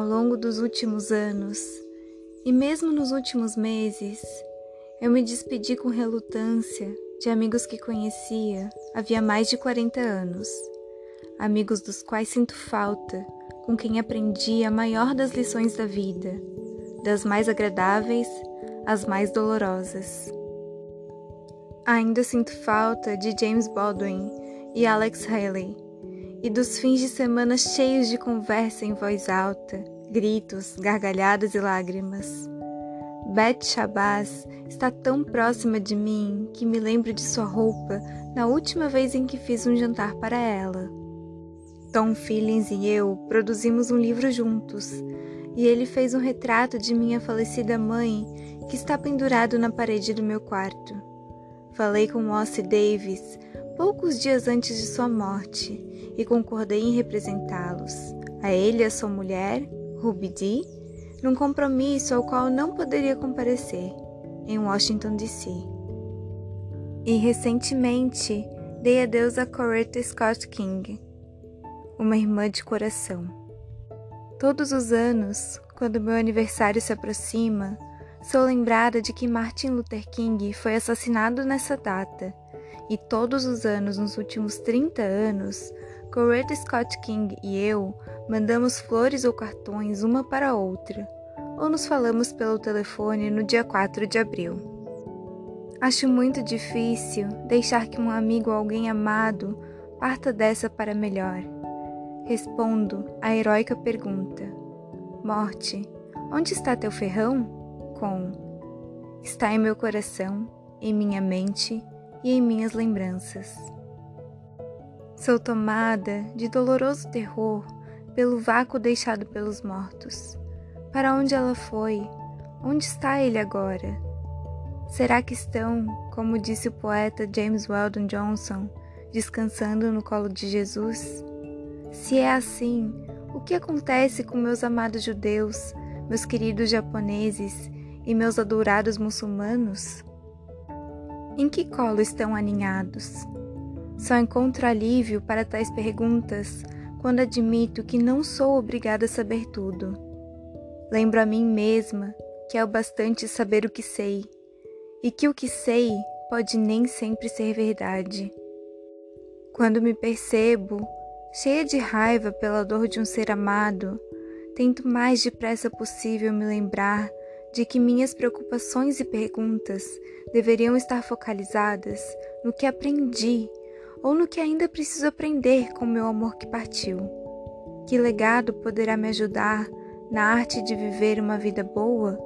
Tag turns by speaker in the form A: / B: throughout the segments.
A: longo dos últimos anos e mesmo nos últimos meses, eu me despedi com relutância de amigos que conhecia havia mais de 40 anos, amigos dos quais sinto falta, com quem aprendi a maior das lições da vida, das mais agradáveis às mais dolorosas. Ainda sinto falta de James Baldwin e Alex Haley e dos fins de semana cheios de conversa em voz alta, gritos, gargalhadas e lágrimas. Beth Shabazz está tão próxima de mim que me lembro de sua roupa na última vez em que fiz um jantar para ela. Tom Feelings e eu produzimos um livro juntos, e ele fez um retrato de minha falecida mãe que está pendurado na parede do meu quarto. Falei com Ossie Davis poucos dias antes de sua morte e concordei em representá-los, a ele e a sua mulher, Ruby Dee, num compromisso ao qual não poderia comparecer, em Washington, D.C. E recentemente dei adeus a Coretta Scott King, uma irmã de coração. Todos os anos, quando meu aniversário se aproxima, sou lembrada de que Martin Luther King foi assassinado nessa data, e todos os anos nos últimos 30 anos, Coretta Scott King e eu mandamos flores ou cartões uma para a outra, ou nos falamos pelo telefone no dia 4 de abril. Acho muito difícil deixar que um amigo ou alguém amado parta dessa para melhor. Respondo a heróica pergunta: Morte, onde está teu ferrão? Com: Está em meu coração, em minha mente e em minhas lembranças. Sou tomada de doloroso terror pelo vácuo deixado pelos mortos. Para onde ela foi? Onde está ele agora? Será que estão, como disse o poeta James Weldon Johnson, descansando no colo de Jesus? Se é assim, o que acontece com meus amados judeus, meus queridos japoneses e meus adorados muçulmanos? Em que colo estão aninhados? Só encontro alívio para tais perguntas quando admito que não sou obrigada a saber tudo. Lembro a mim mesma que é o bastante saber o que sei, e que o que sei pode nem sempre ser verdade. Quando me percebo cheia de raiva pela dor de um ser amado, tento mais depressa possível me lembrar de que minhas preocupações e perguntas deveriam estar focalizadas no que aprendi ou no que ainda preciso aprender com meu amor que partiu? Que legado poderá me ajudar na arte de viver uma vida boa?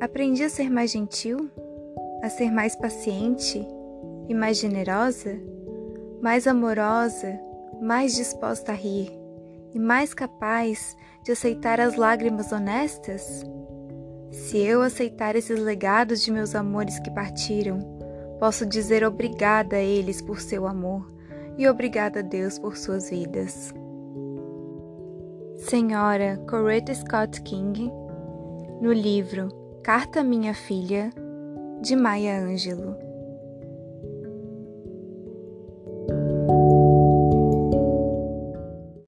A: Aprendi a ser mais gentil, a ser mais paciente e mais generosa, mais amorosa, mais disposta a rir e mais capaz de aceitar as lágrimas honestas? Se eu aceitar esses legados de meus amores que partiram, Posso dizer obrigada a eles por seu amor e obrigada a Deus por suas vidas. Senhora Coretta Scott King, no livro Carta à Minha Filha, de Maya Angelou.